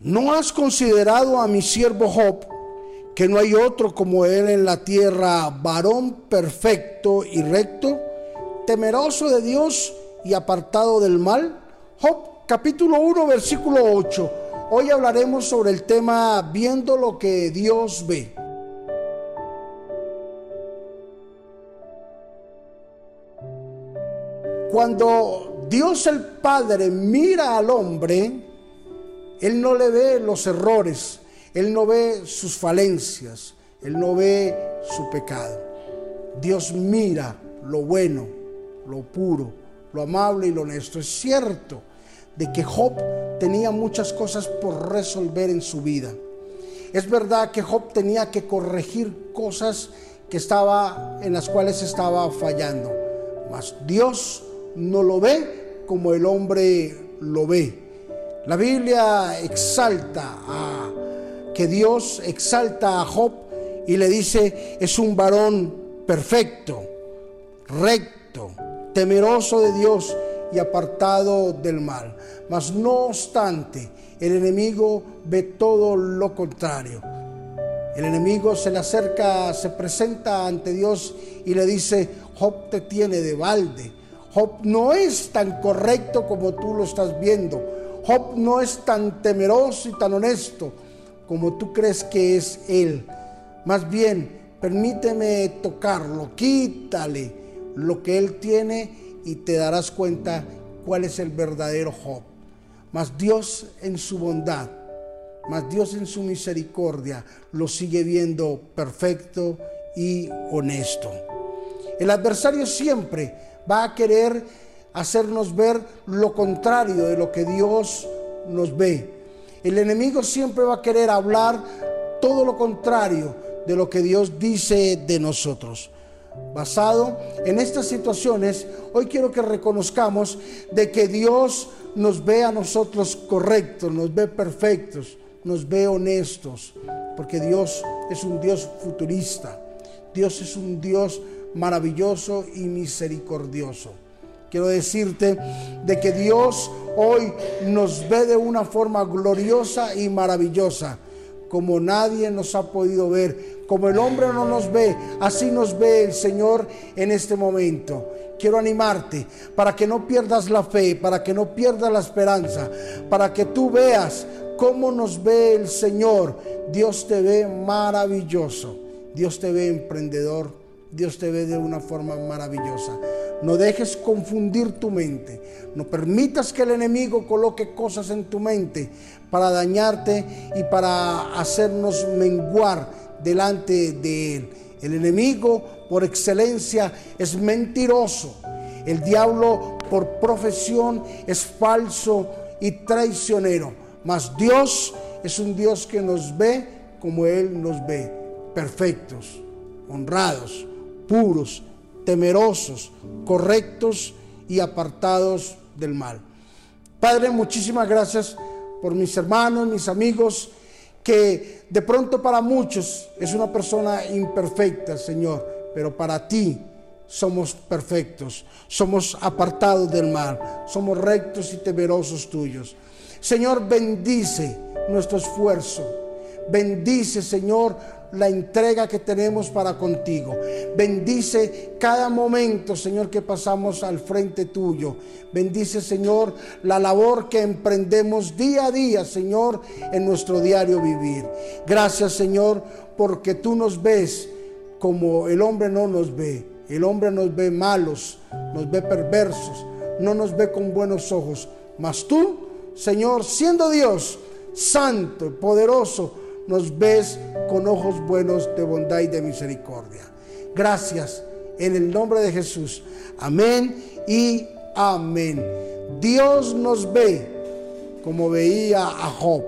¿no has considerado a mi siervo Job, que no hay otro como él en la tierra, varón perfecto y recto, temeroso de Dios y apartado del mal? Job capítulo 1 versículo 8. Hoy hablaremos sobre el tema viendo lo que Dios ve. Cuando Dios el Padre mira al hombre, Él no le ve los errores, Él no ve sus falencias, Él no ve su pecado. Dios mira lo bueno, lo puro, lo amable y lo honesto. Es cierto de que Job tenía muchas cosas por resolver en su vida. Es verdad que Job tenía que corregir cosas que estaba en las cuales estaba fallando. Mas Dios no lo ve como el hombre lo ve. La Biblia exalta a que Dios exalta a Job y le dice, es un varón perfecto, recto, temeroso de Dios y apartado del mal. Mas no obstante, el enemigo ve todo lo contrario. El enemigo se le acerca, se presenta ante Dios y le dice, Job te tiene de balde. Job no es tan correcto como tú lo estás viendo. Job no es tan temeroso y tan honesto como tú crees que es él. Más bien, permíteme tocarlo, quítale lo que él tiene y te darás cuenta cuál es el verdadero Job. Mas Dios en su bondad, mas Dios en su misericordia lo sigue viendo perfecto y honesto. El adversario siempre va a querer hacernos ver lo contrario de lo que Dios nos ve. El enemigo siempre va a querer hablar todo lo contrario de lo que Dios dice de nosotros. Basado en estas situaciones, hoy quiero que reconozcamos de que Dios nos ve a nosotros correctos, nos ve perfectos, nos ve honestos, porque Dios es un Dios futurista, Dios es un Dios maravilloso y misericordioso. Quiero decirte de que Dios hoy nos ve de una forma gloriosa y maravillosa, como nadie nos ha podido ver, como el hombre no nos ve, así nos ve el Señor en este momento. Quiero animarte para que no pierdas la fe, para que no pierdas la esperanza, para que tú veas cómo nos ve el Señor. Dios te ve maravilloso, Dios te ve emprendedor, Dios te ve de una forma maravillosa. No dejes confundir tu mente. No permitas que el enemigo coloque cosas en tu mente para dañarte y para hacernos menguar delante de él. El enemigo por excelencia es mentiroso. El diablo por profesión es falso y traicionero. Mas Dios es un Dios que nos ve como Él nos ve, perfectos, honrados, puros, temerosos, correctos y apartados del mal. Padre, muchísimas gracias por mis hermanos, mis amigos, que de pronto para muchos es una persona imperfecta, Señor, pero para ti somos perfectos, somos apartados del mal, somos rectos y temerosos tuyos. Señor, bendice nuestro esfuerzo. Bendice, Señor, la entrega que tenemos para contigo. Bendice cada momento, Señor, que pasamos al frente tuyo. Bendice, Señor, la labor que emprendemos día a día, Señor, en nuestro diario vivir. Gracias, Señor, porque tú nos ves como el hombre no nos ve. El hombre nos ve malos, nos ve perversos, no nos ve con buenos ojos. Mas tú, Señor, siendo Dios, santo, poderoso, nos ves con ojos buenos de bondad y de misericordia. Gracias en el nombre de Jesús. Amén y amén. Dios nos ve como veía a Job,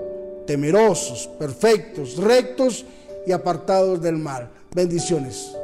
temerosos, perfectos, rectos y apartados del mal. Bendiciones.